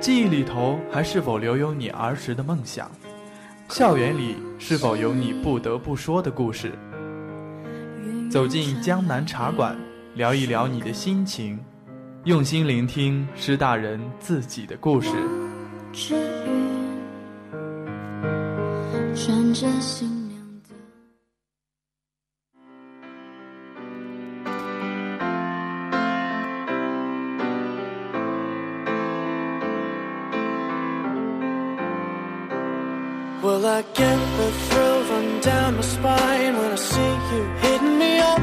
记忆里头还是否留有你儿时的梦想？校园里是否有你不得不说的故事？走进江南茶馆，聊一聊你的心情。用心聆听师大人自己的故事。穿着新 Well, I get the thrill run down my spine when I see you hitting me up.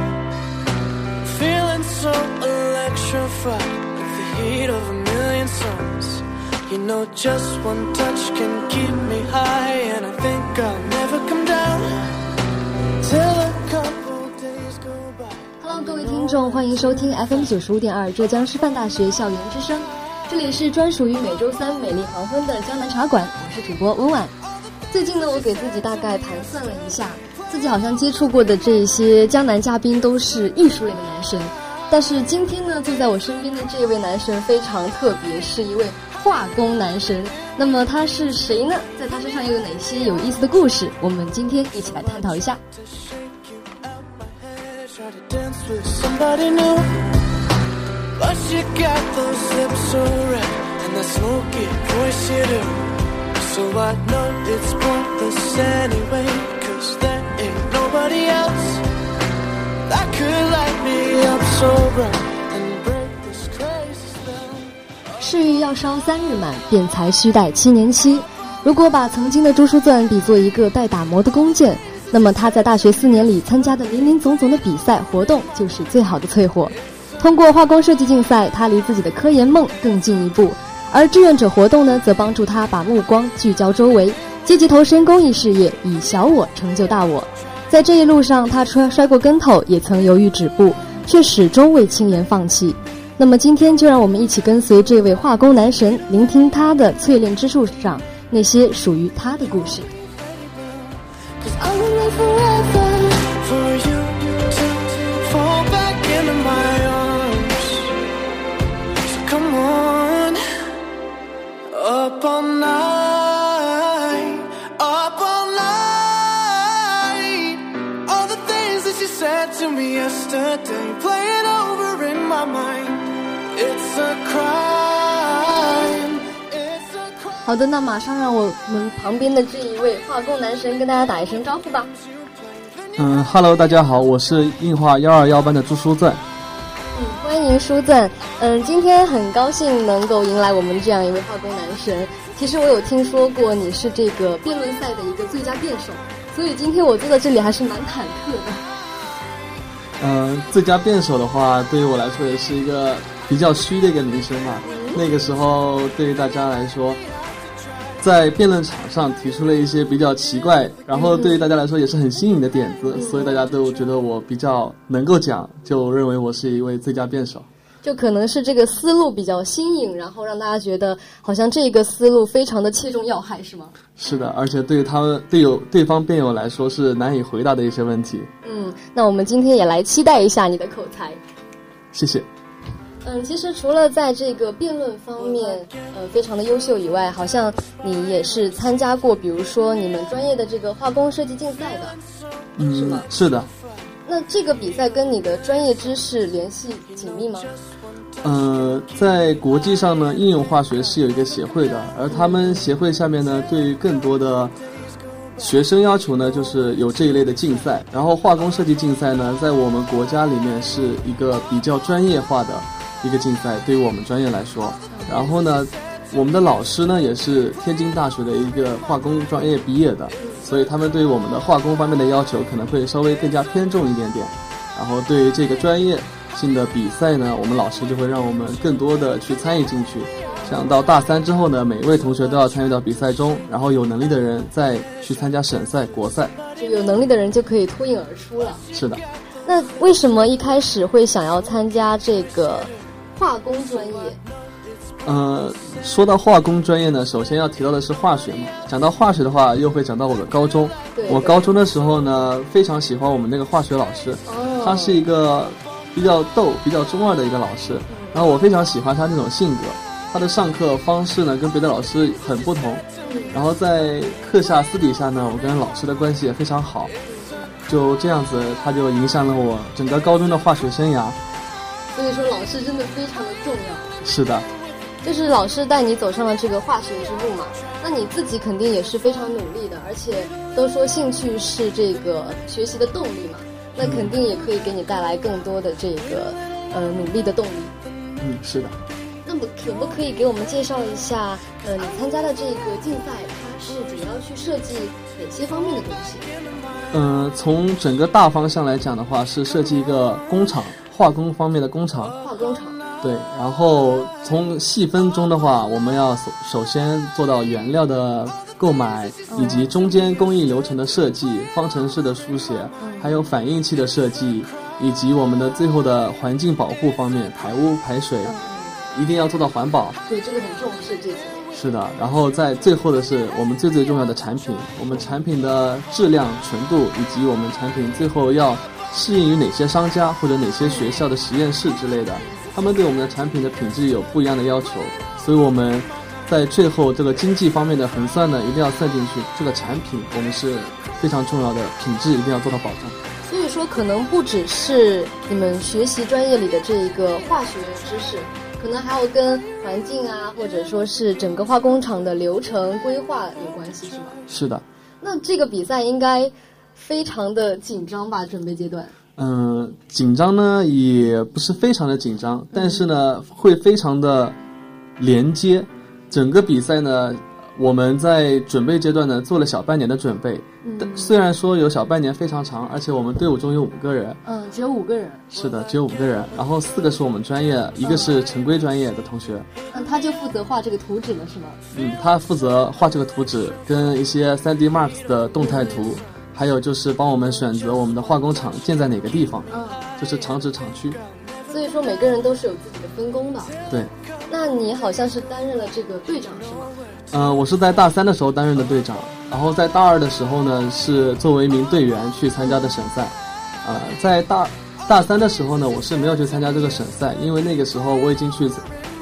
Feeling so electrified. with the heat of a million suns. You know, just one touch can keep me high, and I think I'll never come down till a couple days go by. Hello，各位听众，欢迎收听 FM 九十五点二浙江师范大学校园之声，这里是专属于每周三美丽黄昏的江南茶馆，我是主播温婉。最近呢，我给自己大概盘算了一下，自己好像接触过的这些江南嘉宾都是艺术类的男生。但是今天呢，坐在我身边的这一位男神非常特别，是一位化工男神。那么他是谁呢？在他身上又有哪些有意思的故事？我们今天一起来探讨一下。So I know it's perfect anyway cause there ain't nobody else that could light me up so bright and break this crazy love 事欲要烧三日满便才须待七年期如果把曾经的朱书钻比作一个待打磨的弓箭那么他在大学四年里参加的林林总总的比赛活动就是最好的淬火。通过化工设计竞赛他离自己的科研梦更进一步。而志愿者活动呢，则帮助他把目光聚焦周围，积极投身公益事业，以小我成就大我。在这一路上，他摔摔过跟头，也曾犹豫止步，却始终未轻言放弃。那么今天就让我们一起跟随这位化工男神，聆听他的淬炼之路上那些属于他的故事。好的，那马上让我们旁边的这一位化工男神跟大家打一声招呼吧。嗯，Hello，大家好，我是硬化幺二幺班的朱书赞。嗯，欢迎书赞。嗯，今天很高兴能够迎来我们这样一位化工男神。其实我有听说过你是这个辩论赛的一个最佳辩手，所以今天我坐在这里还是蛮忐忑的。嗯，最佳辩手的话，对于我来说也是一个比较虚的一个名声嘛。那个时候，对于大家来说。在辩论场上提出了一些比较奇怪，然后对于大家来说也是很新颖的点子，所以大家都觉得我比较能够讲，就认为我是一位最佳辩手。就可能是这个思路比较新颖，然后让大家觉得好像这个思路非常的切中要害，是吗？是的，而且对他们对友对方辩友来说是难以回答的一些问题。嗯，那我们今天也来期待一下你的口才。谢谢。嗯，其实除了在这个辩论方面，呃，非常的优秀以外，好像你也是参加过，比如说你们专业的这个化工设计竞赛的，嗯是吗？是的。那这个比赛跟你的专业知识联系紧密吗？呃，在国际上呢，应用化学是有一个协会的，而他们协会下面呢，对于更多的学生要求呢，就是有这一类的竞赛。然后化工设计竞赛呢，在我们国家里面是一个比较专业化的。一个竞赛对于我们专业来说，然后呢，我们的老师呢也是天津大学的一个化工专业毕业的，所以他们对于我们的化工方面的要求可能会稍微更加偏重一点点。然后对于这个专业性的比赛呢，我们老师就会让我们更多的去参与进去，这样到大三之后呢，每一位同学都要参与到比赛中，然后有能力的人再去参加省赛、国赛。就有能力的人就可以脱颖而出了。是的，那为什么一开始会想要参加这个化工专业？呃，说到化工专业呢，首先要提到的是化学嘛。讲到化学的话，又会讲到我的高中。对我高中的时候呢，非常喜欢我们那个化学老师，哦他是一个比较逗、比较中二的一个老师，然后我非常喜欢他那种性格。他的上课方式呢，跟别的老师很不同。然后在课下私底下呢，我跟老师的关系也非常好。就这样子，他就影响了我整个高中的化学生涯。所以说老师真的非常的重要。是的，就是老师带你走上了这个化学之路嘛，那你自己肯定也是非常努力的，而且都说兴趣是这个学习的动力嘛，那肯定也可以给你带来更多的这个呃努力的动力。嗯，是的。那么可不可以给我们介绍一下，呃，你参加的这个竞赛，它是主要去设计哪些方面的东西？嗯，从整个大方向来讲的话，是设计一个工厂，化工方面的工厂。化工厂。对，然后从细分中的话，我们要首首先做到原料的购买，以及中间工艺流程的设计、方程式的书写，还有反应器的设计，以及我们的最后的环境保护方面，排污排水，一定要做到环保。对，这个很重视这些。是的，然后在最后的是我们最最重要的产品，我们产品的质量、纯度，以及我们产品最后要适应于哪些商家或者哪些学校的实验室之类的，他们对我们的产品的品质有不一样的要求，所以我们在最后这个经济方面的核算呢，一定要算进去。这个产品我们是非常重要的，品质一定要做到保障。所以说，可能不只是你们学习专业里的这一个化学知识，可能还要跟环境啊，或者说是整个化工厂的流程规划有关系，是吗？是的，那这个比赛应该非常的紧张吧？准备阶段？嗯，紧张呢也不是非常的紧张，但是呢会非常的连接。整个比赛呢，我们在准备阶段呢做了小半年的准备。嗯虽然说有小半年非常长，而且我们队伍中有五个人，嗯，只有五个人。是的，只有五个人，然后四个是我们专业，一个是城规专业的同学。嗯他就负责画这个图纸了，是吗？嗯，他负责画这个图纸，跟一些 3D Max 的动态图，还有就是帮我们选择我们的化工厂建在哪个地方，嗯，就是厂址厂区。所以说每个人都是有自己的分工的。对。那你好像是担任了这个队长是吗？呃，我是在大三的时候担任的队长，然后在大二的时候呢，是作为一名队员去参加的省赛。呃，在大大三的时候呢，我是没有去参加这个省赛，因为那个时候我已经去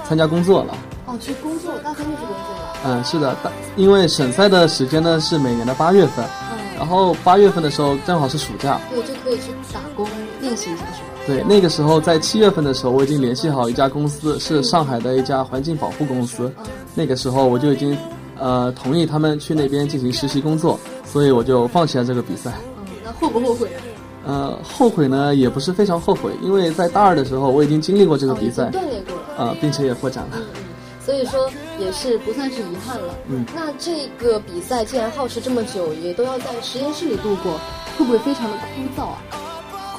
参加工作了。哦，去工作，大三就去工作了。嗯，是的，大因为省赛的时间呢是每年的八月份，嗯，然后八月份的时候正好是暑假。对，就可以去打工练习一下，是吧？对，那个时候在七月份的时候，我已经联系好一家公司，是上海的一家环境保护公司。那个时候我就已经，呃，同意他们去那边进行实习工作，所以我就放弃了这个比赛。嗯，那后不后悔啊？呃，后悔呢也不是非常后悔，因为在大二的时候我已经经历过这个比赛哦，锻炼过了。呃，并且也获奖了。嗯嗯，所以说也是不算是遗憾了。嗯，那这个比赛既然耗时这么久，也都要在实验室里度过，会不会非常的枯燥啊？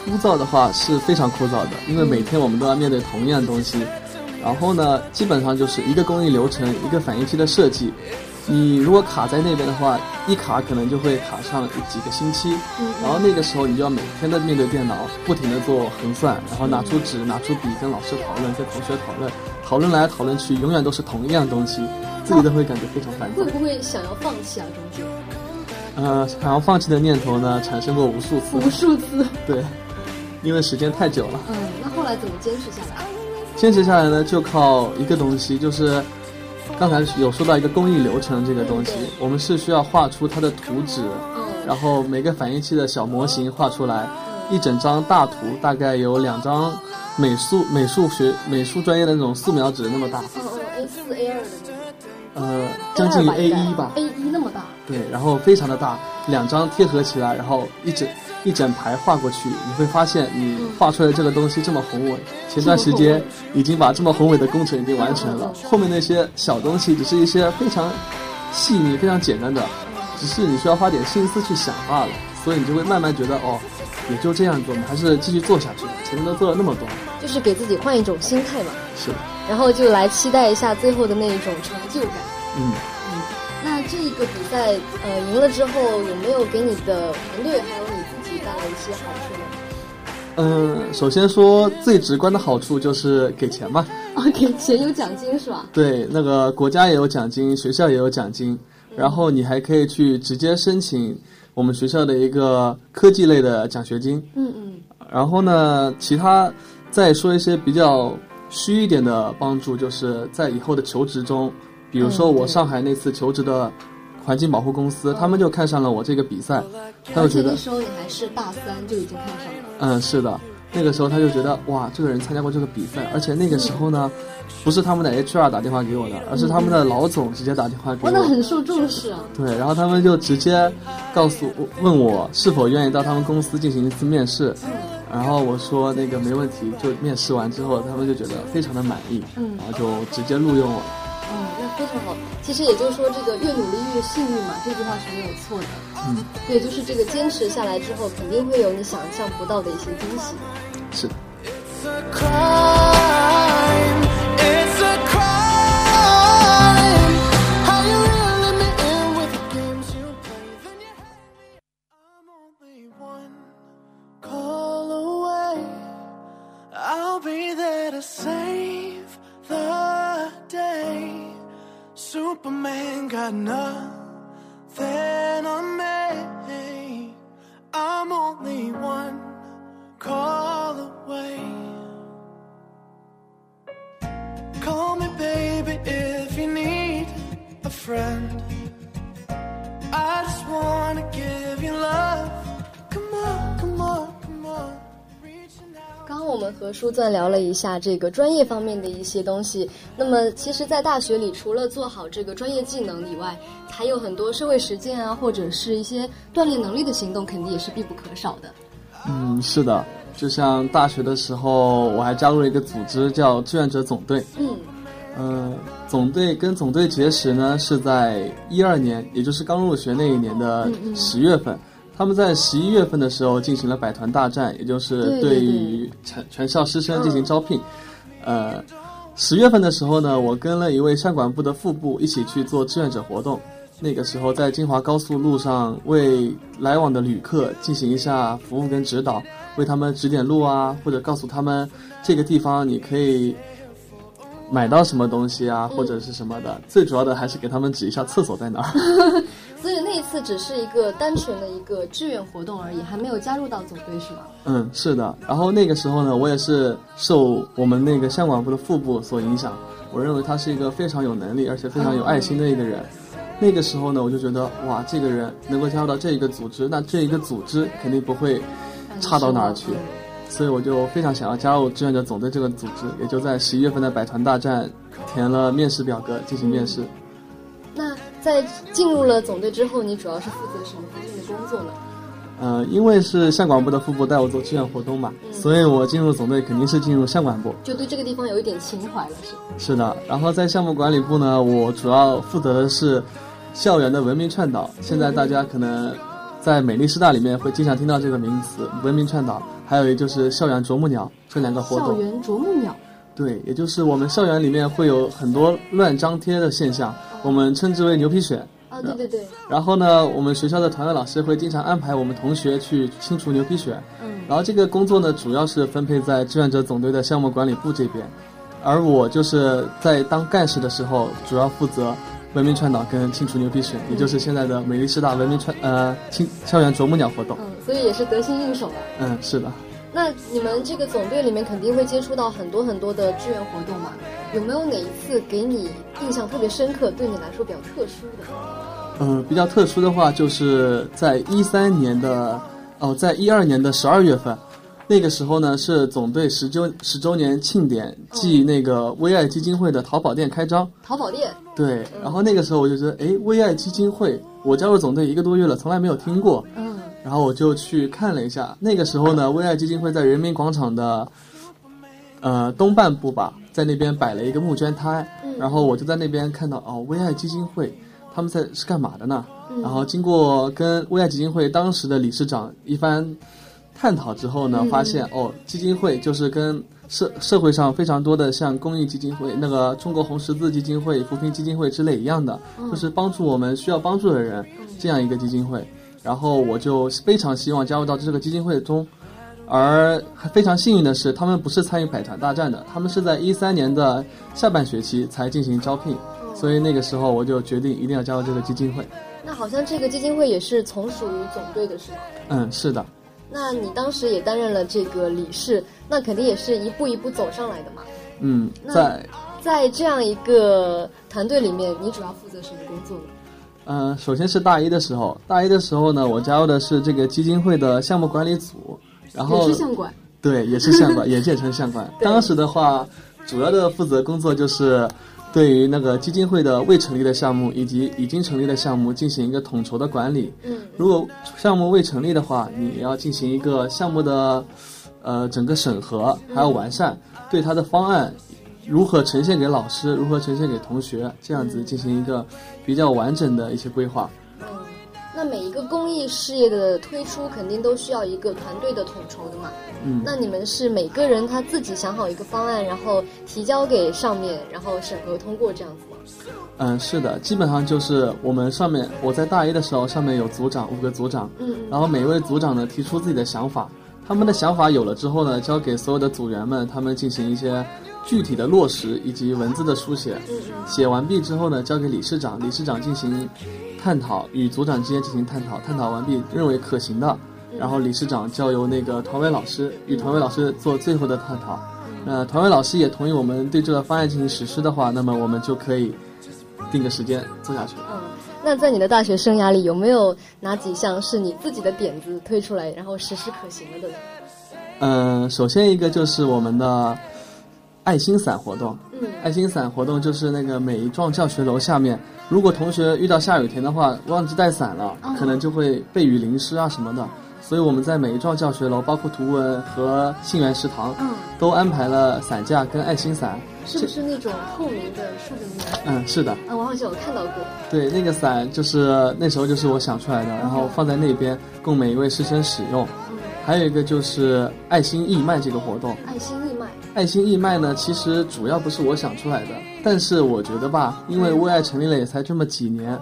枯燥的话是非常枯燥的，因为每天我们都要面对同一样东西。然后呢，基本上就是一个工艺流程，一个反应器的设计。你如果卡在那边的话，一卡可能就会卡上几个星期。嗯然后那个时候你就要每天的面对电脑，不停的做横算，然后拿出纸、拿出笔跟老师讨论，跟同学讨论，讨论来讨论去，永远都是同一样东西，自己都会感觉非常烦躁会。不会想要放弃啊？中间呃，想要放弃的念头呢，产生过无数次。无数次。对，因为时间太久了。嗯，那后来怎么坚持下来？坚持下来呢，就靠一个东西，就是刚才有说到一个工艺流程这个东西，我们是需要画出它的图纸，嗯，然后每个反应器的小模型画出来，一整张大图大概有两张美术美术学美术专业的那种素描纸那么大，嗯嗯，A 四 A 二的那种。呃，将近于 A 一吧。A 一那么大。对，然后非常的大，两张贴合起来，然后一整一整排画过去，你会发现你画出来这个东西这么宏伟。前段时间已经把这么宏伟的工程已经完成了，后面那些小东西只是一些非常细腻、非常简单的，只是你需要花点心思去想罢了。所以你就会慢慢觉得，哦，也就这样子，我们还是继续做下去吧。前面都做了那么多，就是给自己换一种心态嘛。是的。然后就来期待一下最后的那一种成就感。嗯嗯，那这一个比赛，呃，赢了之后有没有给你的团队还有你自己带来一些好处呢？嗯，首先说最直观的好处就是给钱嘛。啊，给钱有奖金是吧？对，那个国家也有奖金，学校也有奖金，然后你还可以去直接申请我们学校的一个科技类的奖学金。嗯嗯。然后呢，其他再说一些比较虚一点的帮助，就是在以后的求职中，比如说我上海那次求职的环境保护公司，他们就看上了我这个比赛，他就觉得那，时候你还是大三就已经看上了。嗯，是的，那个时候他就觉得哇，这个人参加过这个比赛，而且那个时候呢，不是他们的 HR 打电话给我的，而是他们的老总直接打电话给我，那我。很受重视啊。对，然后他们就直接告诉问我是否愿意到他们公司进行一次面试，然后我说那个没问题，就面试完之后，他们就觉得非常的满意，嗯然后就直接录用我了。嗯，那非常好。其实也就是说，这个越努力越幸运嘛，这句话是没有错的。嗯，对，就是这个坚持下来之后，肯定会有你想象不到的一些惊喜。是 got nothing 们和舒钻聊了一下这个专业方面的一些东西。那么，其实，在大学里，除了做好这个专业技能以外，还有很多社会实践啊，或者是一些锻炼能力的行动，肯定也是必不可少的。嗯，是的，就像大学的时候，我还加入了一个组织叫志愿者总队。嗯呃，总队跟总队结识呢是在一二年，也就是刚入学那一年的十月份。他们在十一月份的时候进行了百团大战，也就是对于全全校师生进行招聘。呃，十月份的时候呢，我跟了一位善管部的副部一起去做志愿者活动。那个时候在金华高速路上为来往的旅客进行一下服务跟指导，为他们指点路啊，或者告诉他们这个地方你可以买到什么东西啊，或者是什么的。最主要的还是给他们指一下厕所在哪儿。所以那一次只是一个单纯的一个志愿活动而已，还没有加入到总队是吗？嗯，是的。然后那个时候呢，我也是受我们那个相管部的副部所影响，我认为他是一个非常有能力而且非常有爱心的一个人。那个时候呢，我就觉得哇，这个人能够加入到这一个组织，那这一个组织肯定不会差到哪儿去。所以我就非常想要加入志愿者总队这个组织，也就在十一月份的百团大战填了面试表格进行面试。那在进入了总队之后，你主要是负责什么方面的工作呢？呃，因为是相管部的副部带我做志愿活动嘛，所以我进入总队肯定是进入相管部。就对这个地方有一点情怀了，是？是的，然后在项目管理部呢，我主要负责的是校园的文明倡导。现在大家可能在美丽师大里面会经常听到这个名词“文明倡导”，还有一就是校园啄木鸟这两个活动。校园啄木鸟。对，也就是我们校园里面会有很多乱张贴的现象，我们称之为牛皮癣。啊，对对对，然后呢，我们学校的团委老师会经常安排我们同学去清除牛皮癣。嗯然后这个工作呢，主要是分配在志愿者总队的项目管理部这边，而我就是在当干事的时候，主要负责文明传导跟清除牛皮癣，也就是现在的美丽师大文明传呃清校园啄木鸟活动。嗯，所以也是得心应手了。嗯，是的。那你们这个总队里面肯定会接触到很多很多的志愿活动嘛？有没有哪一次给你印象特别深刻，对你来说比较特殊的？呃，比较特殊的话，就是在一三年的哦，在一二年的十二月份，那个时候呢是总队十周十周年庆典暨那个微爱基金会的淘宝店开张。淘宝店，对，然后那个时候我就觉得，哎，微爱基金会，我加入总队一个多月了，从来没有听过。嗯，然后我就去看了一下，那个时候呢，微爱基金会在人民广场的呃东半部吧，在那边摆了一个募捐摊，然后我就在那边看到哦，微爱基金会他们在是干嘛的呢？然后经过跟微爱基金会当时的理事长一番探讨之后呢，发现哦，基金会就是跟社社会上非常多的像公益基金会、那个中国红十字基金会、扶贫基金会之类一样的，就是帮助我们需要帮助的人这样一个基金会。然后我就非常希望加入到这个基金会中。而非常幸运的是，他们不是参与百团大战的，他们是在一三年的下半学期才进行招聘，所以那个时候我就决定一定要加入这个基金会。那好像这个基金会也是从属于总队的是吗？嗯，是的。那你当时也担任了这个理事，那肯定也是一步一步走上来的嘛。嗯，在在这样一个团队里面，你主要负责什么工作呢？嗯，首先是大一的时候，大一的时候呢，我加入的是这个基金会的项目管理组。然后也是相管，对，也是相管，也简称相管。当时的话，主要的负责工作就是对于那个基金会的未成立的项目以及已经成立的项目进行一个统筹的管理。嗯，如果项目未成立的话，你要进行一个项目的呃整个审核，还要完善，对它的方案如何呈现给老师，如何呈现给同学，这样子进行一个比较完整的一些规划。那每一个公益事业的推出，肯定都需要一个团队的统筹的嘛。嗯，那你们是每个人他自己想好一个方案，然后提交给上面，然后审核通过这样子吗？嗯，是的，基本上就是我们上面，我在大一的时候，上面有组长五个组长，嗯，然后每一位组长呢提出自己的想法，他们的想法有了之后呢，交给所有的组员们，他们进行一些具体的落实以及文字的书写，嗯写完毕之后呢，交给理事长，理事长进行。探讨与组长之间进行探讨，探讨完毕认为可行的，然后理事长交由那个团委老师与团委老师做最后的探讨。那团委老师也同意我们对这个方案进行实施的话，那么我们就可以定个时间做下去。嗯，那在你的大学生涯里，有没有哪几项是你自己的点子推出来，然后实施可行了的？嗯，首先一个就是我们的爱心伞活动。嗯，爱心伞活动就是那个每一幢教学楼下面。如果同学遇到下雨天的话，忘记带伞了，可能就会被雨淋湿啊什么的。所以我们在每一幢教学楼，包括图文和信源食堂，嗯，都安排了伞架跟爱心伞。是不是那种透明的树的那嗯，是的。啊，我好像有看到过。对，那个伞就是那时候就是我想出来的，然后放在那边供每一位师生使用。嗯，还有一个就是爱心义卖这个活动。爱心。爱心义卖呢，其实主要不是我想出来的，但是我觉得吧，因为为爱成立了也才这么几年，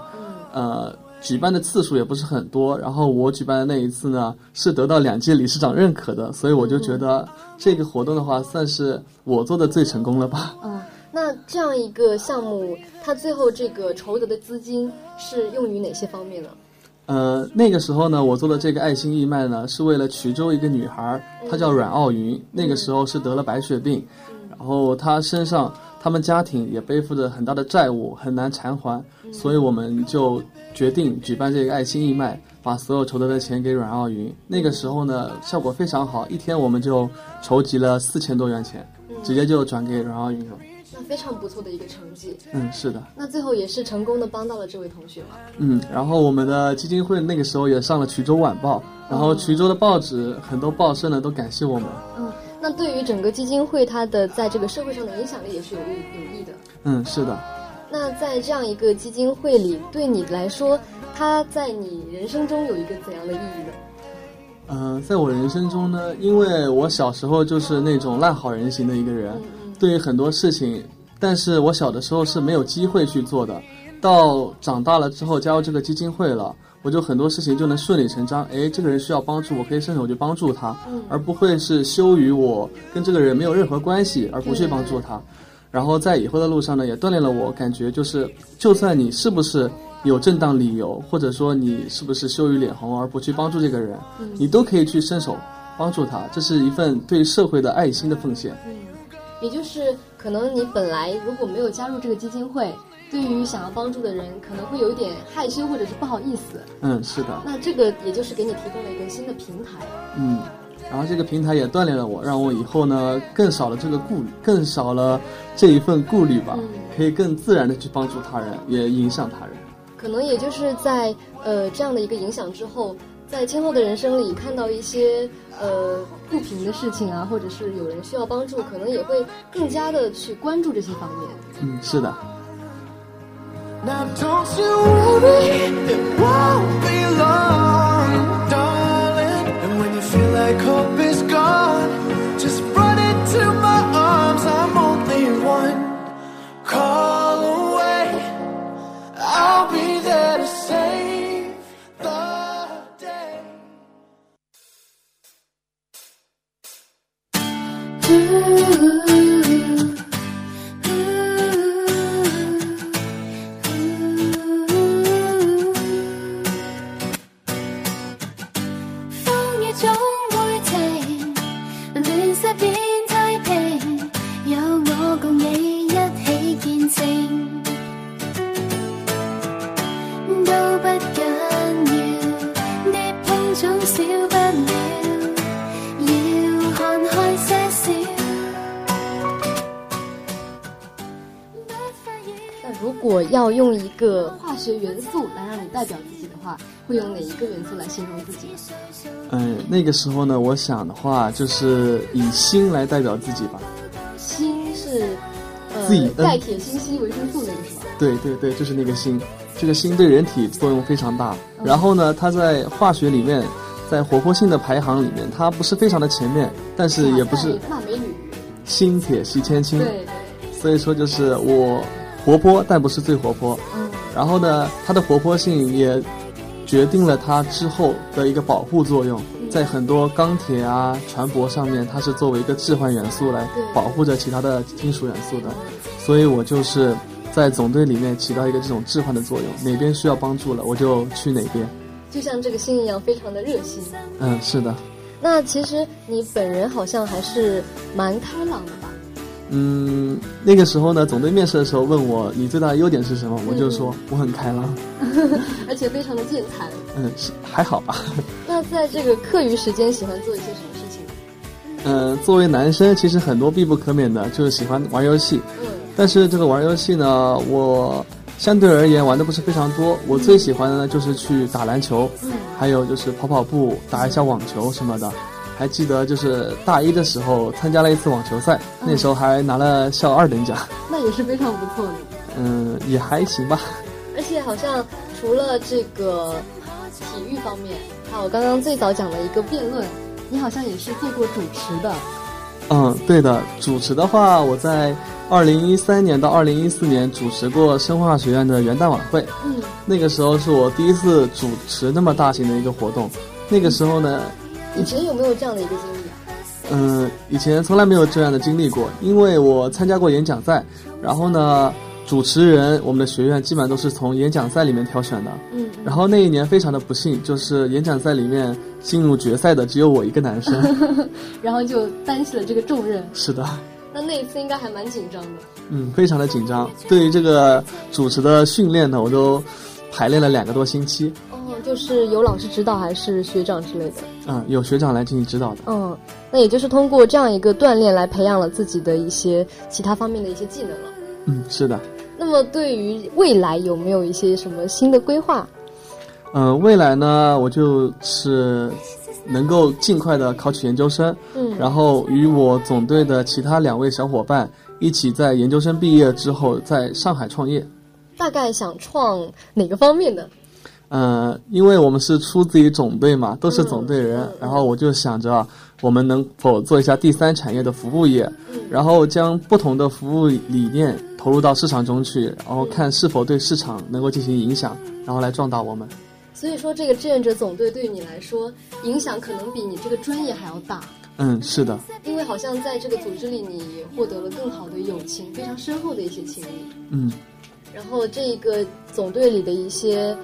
呃，举办的次数也不是很多，然后我举办的那一次呢，是得到两届理事长认可的，所以我就觉得这个活动的话，算是我做的最成功了吧。嗯，那这样一个项目，它最后这个筹得的资金是用于哪些方面呢？呃，那个时候呢，我做的这个爱心义卖呢，是为了衢州一个女孩，她叫阮傲云，那个时候是得了白血病，然后她身上，他们家庭也背负着很大的债务，很难偿还，所以我们就决定举办这个爱心义卖，把所有筹得的钱给阮傲云。那个时候呢，效果非常好，一天我们就筹集了四千多元钱，直接就转给阮傲云了。那非常不错的一个成绩。嗯，是的。那最后也是成功的帮到了这位同学嘛？嗯，然后我们的基金会那个时候也上了衢州晚报，然后衢州的报纸很多报社呢都感谢我们。嗯，那对于整个基金会它的在这个社会上的影响力也是有益有益的。嗯，是的。那在这样一个基金会里，对你来说，它在你人生中有一个怎样的意义呢？嗯，在我人生中呢，因为我小时候就是那种烂好人型的一个人。对于很多事情，但是我小的时候是没有机会去做的。到长大了之后加入这个基金会了，我就很多事情就能顺理成章。哎，这个人需要帮助，我可以伸手去帮助他，而不会是羞于我跟这个人没有任何关系而不去帮助他。然后在以后的路上呢，也锻炼了我，感觉就是就算你是不是有正当理由，或者说你是不是羞于脸红而不去帮助这个人，你都可以去伸手帮助他。这是一份对社会的爱心的奉献。也就是可能你本来如果没有加入这个基金会，对于想要帮助的人，可能会有一点害羞或者是不好意思。嗯，是的。那这个也就是给你提供了一个新的平台。嗯，然后这个平台也锻炼了我，让我以后呢更少了这个顾虑，更少了这一份顾虑吧，可以更自然的去帮助他人，也影响他人。可能也就是在呃这样的一个影响之后。在今后的人生里，看到一些呃不平的事情啊，或者是有人需要帮助，可能也会更加的去关注这些方面。嗯，是的。果要用一个化学元素来让你代表自己的话，会用哪一个元素来形容自己？嗯，那个时候呢，我想的话就是以锌来代表自己吧。锌是呃钙、铁、锌、硒、维生素那个是吧？对对对，就是那个锌，这个锌对人体作用非常大。然后呢，它在化学里面，在活泼性的排行里面，它不是非常的前面，但是也不是大美女。锌、铁、硒、铅、氢。对对，所以说就是我活泼，但不是最活泼。嗯，然后呢，它的活泼性也决定了它之后的一个保护作用，在很多钢铁啊、船舶上面，它是作为一个置换元素来保护着其他的金属元素的。所以我就是在总队里面起到一个这种置换的作用，哪边需要帮助了，我就去哪边。就像这个心一样，非常的热心。嗯，是的。那其实你本人好像还是蛮开朗的吧？嗯，那个时候呢，总队面试的时候问我你最大的优点是什么，我就说我很开朗。而且非常的健谈。嗯，是还好吧。那在这个课余时间喜欢做一些什么事情？嗯，作为男生，其实很多必不可免的就是喜欢玩游戏。嗯，但是这个玩游戏呢，我相对而言玩的不是非常多。我最喜欢的呢就是去打篮球，嗯还有就是跑跑步、打一下网球什么的。还记得就是大一的时候参加了一次网球赛，那时候还拿了校二等奖。那也是非常不错的。嗯，也还行吧。而且好像除了这个体育方面，还有刚刚最早讲了一个辩论，你好像也是做过主持的。嗯，对的，主持的话，我在二零一三年到二零一四年主持过生化学院的元旦晚会。嗯，那个时候是我第一次主持那么大型的一个活动。那个时候呢，以前有没有这样的一个经历啊？嗯，以前从来没有这样的经历过，因为我参加过演讲赛，然后呢，主持人我们的学院基本上都是从演讲赛里面挑选的。嗯，然后那一年非常的不幸，就是演讲赛里面进入决赛的只有我一个男生。然后就担起了这个重任。是的，那那一次应该还蛮紧张的。嗯，非常的紧张。对于这个主持的训练呢，我都排练了两个多星期。哦，就是有老师指导还是学长之类的？嗯，有学长来进行指导的。嗯，那也就是通过这样一个锻炼来培养了自己的一些其他方面的一些技能了。嗯，是的。那么对于未来有没有一些什么新的规划？嗯，未来呢，我就是能够尽快的考取研究生，嗯，然后与我总队的其他两位小伙伴一起在研究生毕业之后在上海创业。大概想创哪个方面的？嗯，因为我们是出自于总队嘛，都是总队人，然后我就想着我们能否做一下第三产业的服务业，然后将不同的服务理念投入到市场中去，然后看是否对市场能够进行影响，然后来壮大我们。所以说，这个志愿者总队对于你来说影响可能比你这个专业还要大，嗯，是的，因为好像在这个组织里，你也获得了更好的友情，非常深厚的一些情谊。嗯。然后这个总队里的一些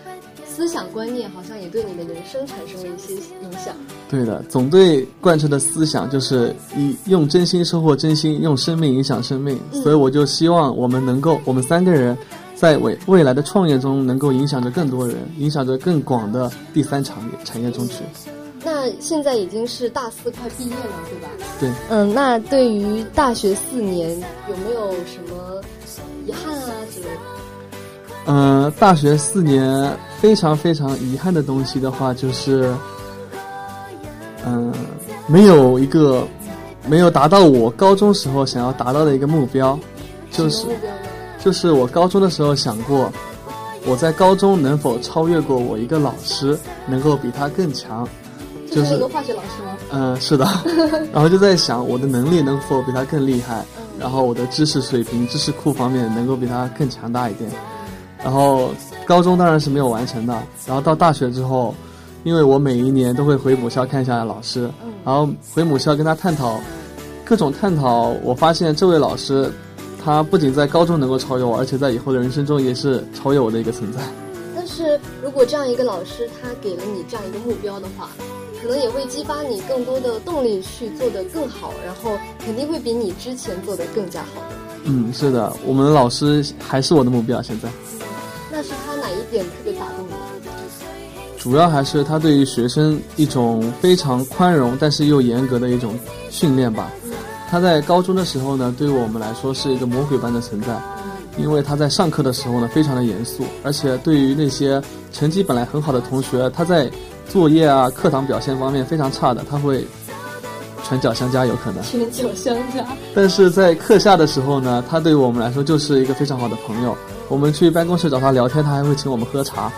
思想观念，好像也对你的人生产生了一些影响。对的，总队贯彻的思想就是以用真心收获真心，用生命影响生命。嗯所以我就希望我们能够，我们三个人在未未来的创业中，能够影响着更多人，影响着更广的第三产业产业中去。那现在已经是大四快毕业了，对吧？对，嗯，那对于大学四年有没有什么遗憾啊之类的？嗯、大学四年非常非常遗憾的东西的话，就是，嗯、没有一个没有达到我高中时候想要达到的一个目标，就是？就是我高中的时候想过，我在高中能否超越过我一个老师，能够比他更强。这就是那个化学老师吗？嗯，是的，然后就在想我的能力能否比他更厉害，然后我的知识水平、知识库方面能够比他更强大一点。然后高中当然是没有完成的，然后到大学之后，因为我每一年都会回母校看一下老师，然后回母校跟他探讨各种探讨，我发现这位老师他不仅在高中能够超越我，而且在以后的人生中也是超越我的一个存在。但是如果这样一个老师他给了你这样一个目标的话，可能也会激发你更多的动力去做得更好，然后肯定会比你之前做得更加好的。嗯，是的，我们老师还是我的目标，现在。那是他哪一点特别打动你？主要还是他对于学生一种非常宽容，但是又严格的一种训练吧。他在高中的时候呢，对于我们来说是一个魔鬼般的存在，因为他在上课的时候呢，非常的严肃，而且对于那些成绩本来很好的同学，他在作业啊、课堂表现方面非常差的，他会拳脚相加，有可能。拳脚相加。但是在课下的时候呢，他对于我们来说就是一个非常好的朋友。我们去办公室找他聊天，他还会请我们喝茶，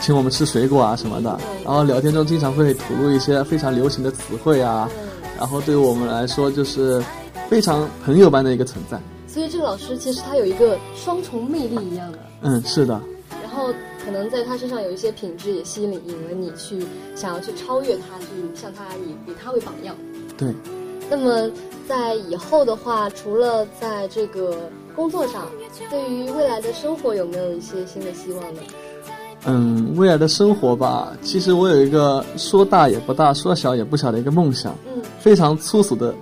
请我们吃水果啊什么的。然后聊天中经常会吐露一些非常流行的词汇啊，然后对于我们来说就是非常朋友般的一个存在。所以这个老师其实他有一个双重魅力一样的。嗯，是的。然后可能在他身上有一些品质也吸引引了你去想要去超越他，去向他以以他为榜样。对。那么在以后的话，除了在这个。工作上，对于未来的生活有没有一些新的希望呢？嗯，未来的生活吧，其实我有一个说大也不大，说小也不小的一个梦想，嗯，非常粗俗的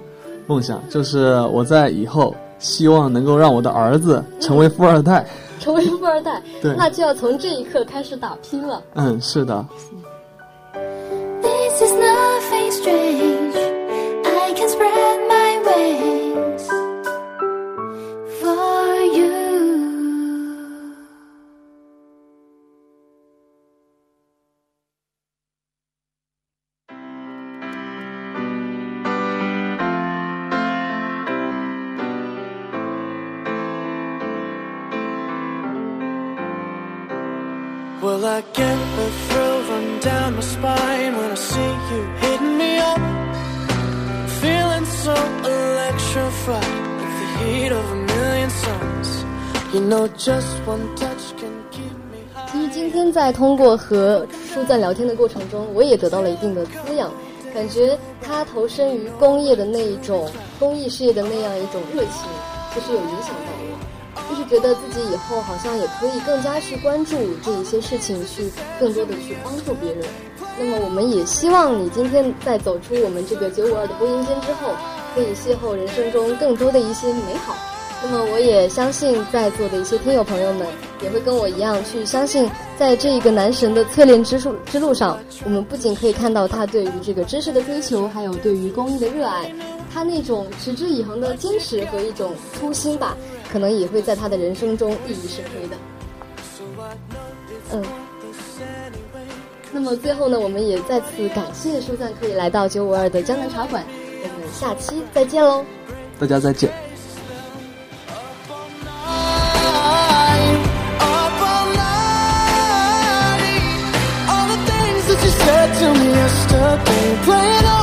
梦想，就是我在以后希望能够让我的儿子成为富二代，成为富二代，对，那就要从这一刻开始打拼了。嗯，是的。Well, I get a thrill run down my spine when I see you hitting me up. Feeling so electrified with the heat of a million suns. You know, just one touch can keep me high. 其实今天在通过和舒赞聊天的过程中，我也得到了一定的滋养，感觉他投身于工业的那一种公益事业的那样一种热情，其实有影响到。就是觉得自己以后好像也可以更加去关注这一些事情，去更多的去帮助别人。那么，我们也希望你今天在走出我们这个九五二的播音间之后，可以邂逅人生中更多的一些美好。那么，我也相信在座的一些听友朋友们也会跟我一样去相信，在这一个男神的淬炼之路之路上，我们不仅可以看到他对于这个知识的追求，还有对于公益的热爱，他那种持之以恒的坚持和一种初心吧。可能也会在他的人生中熠熠生辉的。嗯，那么最后呢，我们也再次感谢舒赞可以来到九五二的江南茶馆，我们下期再见喽！大家再见。to me yesterday, playing all